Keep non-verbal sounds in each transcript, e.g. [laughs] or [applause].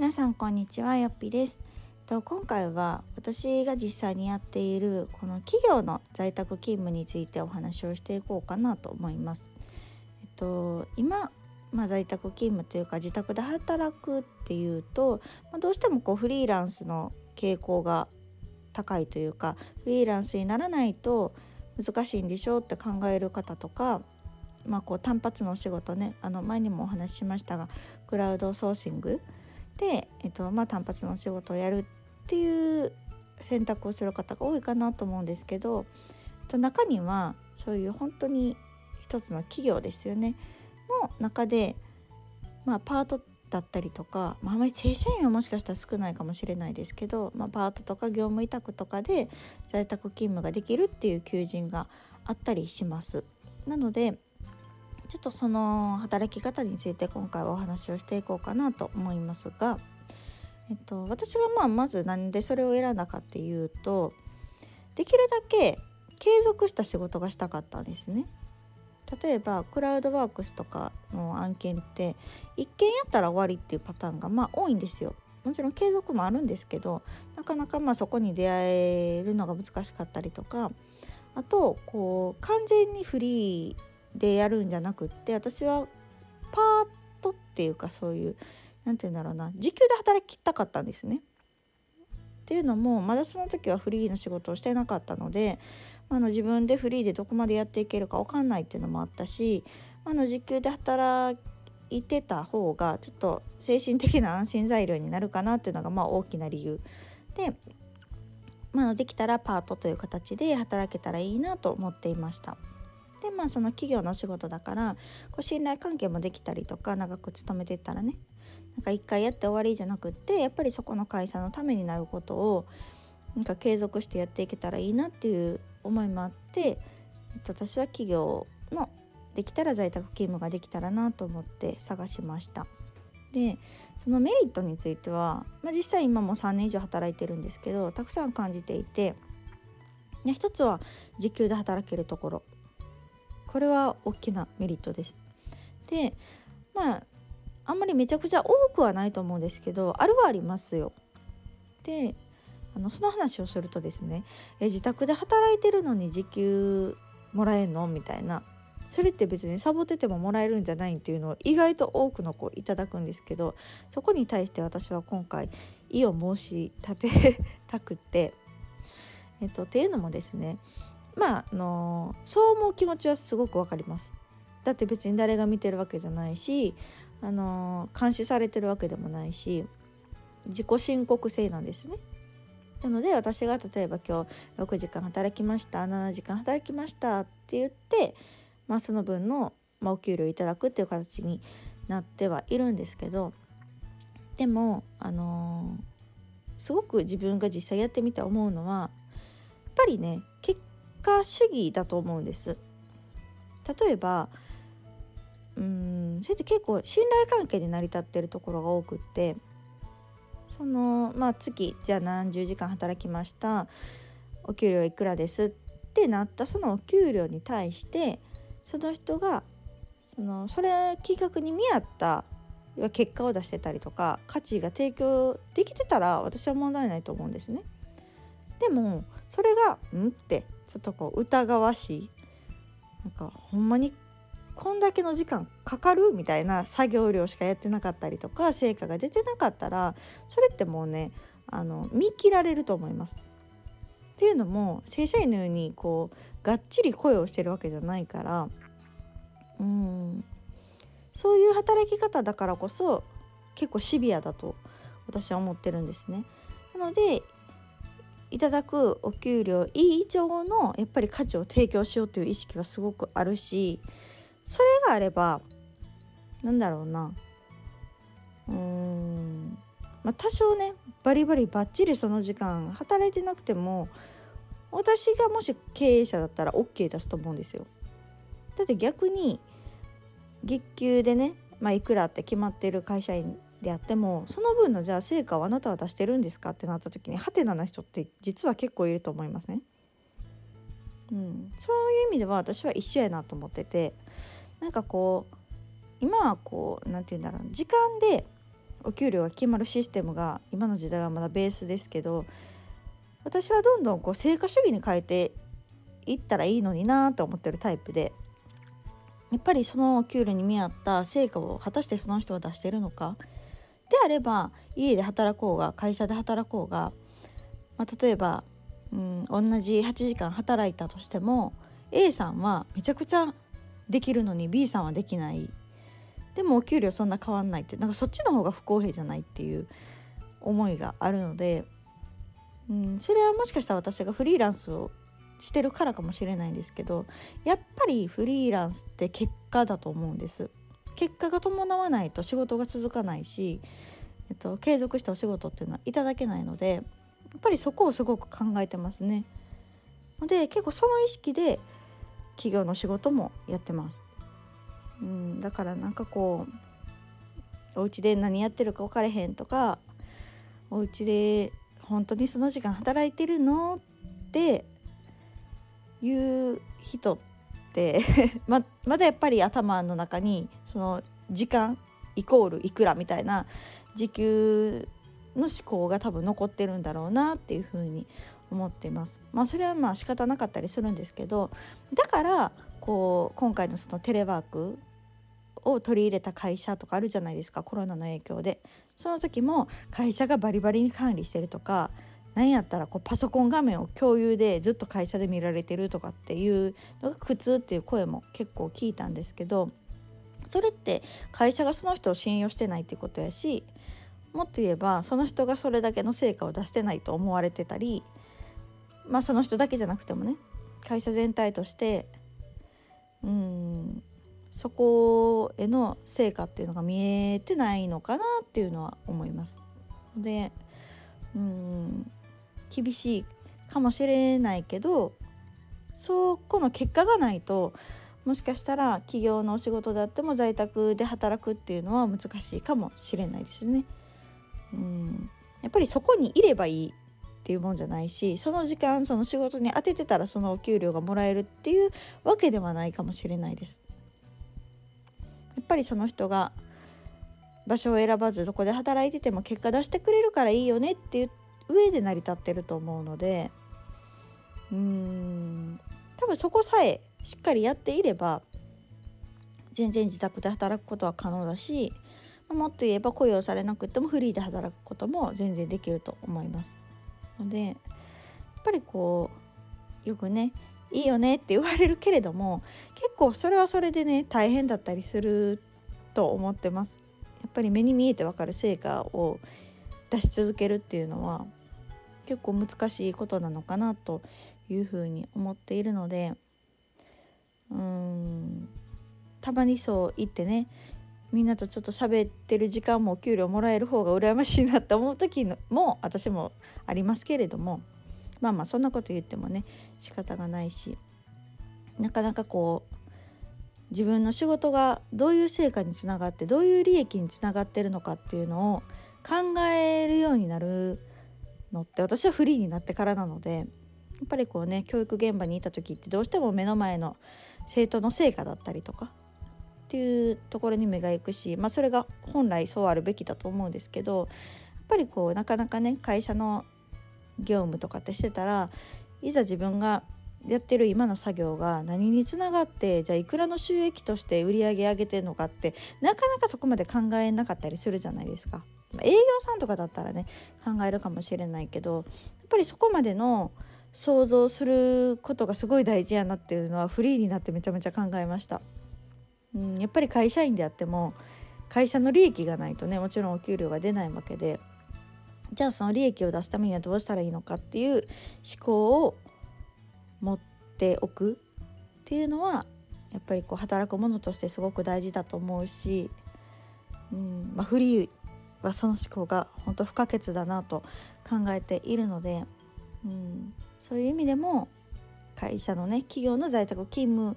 皆さんこんにちはよっぴです。と今回は私が実際にやっているこの企業の在宅勤務についてお話をしていこうかなと思います。えっと今まあ、在宅勤務というか自宅で働くっていうと、まあ、どうしてもこうフリーランスの傾向が高いというかフリーランスにならないと難しいんでしょうって考える方とかまあ、こう単発のお仕事ねあの前にもお話ししましたがクラウドソーシングで、えっとまあ、単発のお仕事をやるっていう選択をする方が多いかなと思うんですけど中にはそういう本当に一つの企業ですよねの中で、まあ、パートだったりとか、まあ、あまり正社員はもしかしたら少ないかもしれないですけど、まあ、パートとか業務委託とかで在宅勤務ができるっていう求人があったりします。なのでちょっとその働き方について今回はお話をしていこうかなと思いますが、えっと、私がまあまず何でそれを選んだかっていうとできるだけ継続した仕事がしたかったんですね。例えばクラウドワークスとかの案件って一件やったら終わりっていうパターンがまあ多いんですよ。もちろん継続もあるんですけどなかなかまあそこに出会えるのが難しかったりとかあとこう完全にフリーでやるんじゃなくって私はパートっていうかそういう何て言うんだろうな時給で働きたかったんですね。っていうのもまだその時はフリーの仕事をしてなかったので、あの自分でフリーでどこまでやっていけるか分かんないっていうのもあったし、あの時給で働いてた方がちょっと精神的な安心材料になるかなっていうのがまあ大きな理由で、まあ、できたらパートという形で働けたらいいなと思っていました。でまあその企業のお仕事だからこう信頼関係もできたりとか長く勤めてったらねなんか一回やって終わりじゃなくってやっぱりそこの会社のためになることをなんか継続してやっていけたらいいなっていう思いもあって、えっと、私は企業のできたら在宅勤務ができたらなと思って探しました。でそのメリットについては、まあ、実際今も3年以上働いてるんですけどたくさん感じていて、ね、一つは時給で働けるところこれは大きなメリットです。でまああんまりめちゃくちゃ多くはないと思うんですけどあるはありますよ。であのその話をするとですねえ自宅で働いてるのに時給もらえんのみたいなそれって別にサボっててももらえるんじゃないっていうのを意外と多くの子いただくんですけどそこに対して私は今回意を申し立てたくて、えっと、っていうのもですねまああのそう思う気持ちはすごくわかります。だって別に誰が見てるわけじゃないしあの監視されてるわけでもないし自己申告制なんですね。なので私が例えば今日6時間働きました7時間働きましたって言って、まあ、その分の、まあ、お給料いただくっていう形になってはいるんですけどでもあのー、すごく自分が実際やってみて思うのはやっぱりね果主義だと思うんです。例えばうんそれって結構信頼関係で成り立ってるところが多くってそのまあ月じゃあ何十時間働きましたお給料いくらですってなったそのお給料に対してその人がそのそれ企画に見合った結果を出してたりとか価値が提供できてたら私は問題ないと思うんですね。でもそれが「ん?」ってちょっとこう疑わしいなんかほんまにこんだけの時間かかる？みたいな作業量しかやってなかったりとか成果が出てなかったらそれってもうねあの見切られると思います。っていうのも正社員のようにこうがっちり声をしてるわけじゃないからうんそういう働き方だからこそ結構シビアだと私は思ってるんですね。なのでいただくお給料以上のやっぱり価値を提供しようという意識はすごくあるしそれがあればなんだろうなうーんまあ多少ねバリバリバッチリその時間働いてなくても私がもし経営者だったら OK 出すと思うんですよ。だって逆に月給でね、まあ、いくらって決まってる会社員であってもその分のじゃあ成果をあなたは出してるんですかってなった時にハテナな人って実は結構いると思いますね。うん、そういう意味では私は一緒やなと思っててなんかこう今はこう何て言うんだろう時間でお給料が決まるシステムが今の時代はまだベースですけど私はどんどんこう成果主義に変えていったらいいのになと思ってるタイプでやっぱりその給料に見合った成果を果たしてその人は出してるのかであれば家で働こうが会社で働こうが、まあ、例えば、うん、同じ8時間働いたとしても A さんはめちゃくちゃできるのに B さんはできないでもお給料そんな変わんないってなんかそっちの方が不公平じゃないっていう思いがあるので、うん、それはもしかしたら私がフリーランスをしてるからかもしれないんですけどやっぱりフリーランスって結果だと思うんです。結果が伴わないと仕事が続かないし、えっと、継続したお仕事っていうのはいただけないのでやっぱりそこをすごく考えてますね。で結構その意識で企業の仕事もやってます。うん、だからなんかこうお家で何やってるか分かれへんとかお家で本当にその時間働いてるのっていう人って [laughs] ままだやっぱり頭の中にその時間イコールいくらみたいな時給の思考が多分残ってるんだろうなっていうふうに思っています。まあそれはまあ仕方なかったりするんですけどだからこう今回のそのテレワークを取り入れた会社とかあるじゃないですかコロナの影響でその時も会社がバリバリに管理してるとか何やったらこうパソコン画面を共有でずっと会社で見られてるとかっていうのが苦痛っていう声も結構聞いたんですけどそれって会社がその人を信用してないっていうことやしもっと言えばその人がそれだけの成果を出してないと思われてたりまあその人だけじゃなくてもね会社全体としてうんそこへの成果っていうのが見えてないのかなっていうのは思います。でうん厳しいかもしれないけどそこの結果がないともしかしたら企業のお仕事であっても在宅で働くっていうのは難しいかもしれないですね。うんやっぱりそこにいればいいっていうもんじゃないしその時間その仕事に当ててたらそのお給料がもらえるっていうわけではないかもしれないです。やっぱりその人が場所を選ばずどこで働いてても結果出してくれるからいいよねっていう上で成り立ってると思うのでうーん多分そこさえしっかりやっていれば全然自宅で働くことは可能だしもっと言えば雇用されなくてもフリーで働くことも全然できると思います。のでやっぱりこうよくねいいよねって言われるけれども結構それはそれでね大変だったりすると思ってます。やっぱり目に見えてわかる成果を出し続けるっていうのは結構難しいことなのかなというふうに思っているのでうーんたまにそう言ってねみんなとちょっと喋ってる時間もお給料もらえる方が羨ましいなって思う時 [laughs] も私もありますけれどもまあまあそんなこと言ってもね仕方がないしなかなかこう自分の仕事がどういう成果につながってどういう利益につながってるのかっていうのを考えるようになるのって私はフリーになってからなのでやっぱりこうね教育現場にいた時ってどうしても目の前の生徒の成果だったりとかっていうところに目が行くし、まあ、それが本来そうあるべきだと思うんですけどやっぱりこうなかなかね会社の業務とかってしてたらいざ自分がやってる今の作業が何につながってじゃあいくらの収益として売り上げ上げてるのかってなかなかそこまで考えなかったりするじゃないですか。営業さんとかだったらね考えるかもしれないけどやっぱりそこまでの想像することがすごい大事やなっていうのはフリーになってめちゃめちゃ考えました。うん、やっぱり会社員であっても会社の利益がないとねもちろんお給料が出ないわけでじゃあその利益を出すためにはどうしたらいいのかっていう思考を持っておくっていうのはやっぱりこう働く者としてすごく大事だと思うし、うんまあ、フリーはその思考が本当不可欠だなと考えているので、うん、そういう意味でも会社のね企業の在宅勤務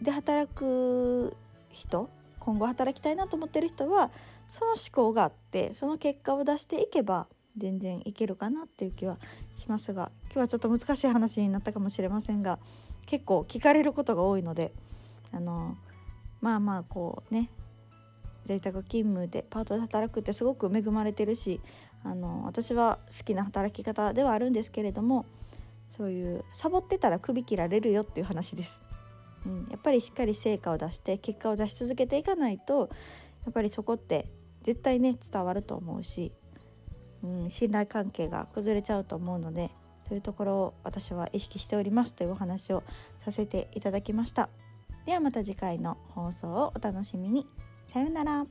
で働く人今後働きたいなと思ってる人はその思考があってその結果を出していけば全然いけるかなっていう気はしますが今日はちょっと難しい話になったかもしれませんが結構聞かれることが多いのであのまあまあこうね在宅勤務でパートで働くってすごく恵まれてるしあの私は好きな働き方ではあるんですけれどもそういうサボってたら首切られるよっていう話です。うん、やっぱりしっかり成果を出して結果を出し続けていかないとやっぱりそこって絶対ね伝わると思うし、うん、信頼関係が崩れちゃうと思うのでそういうところを私は意識しておりますというお話をさせていただきました。ではまた次回の放送をお楽しみに。さようなら。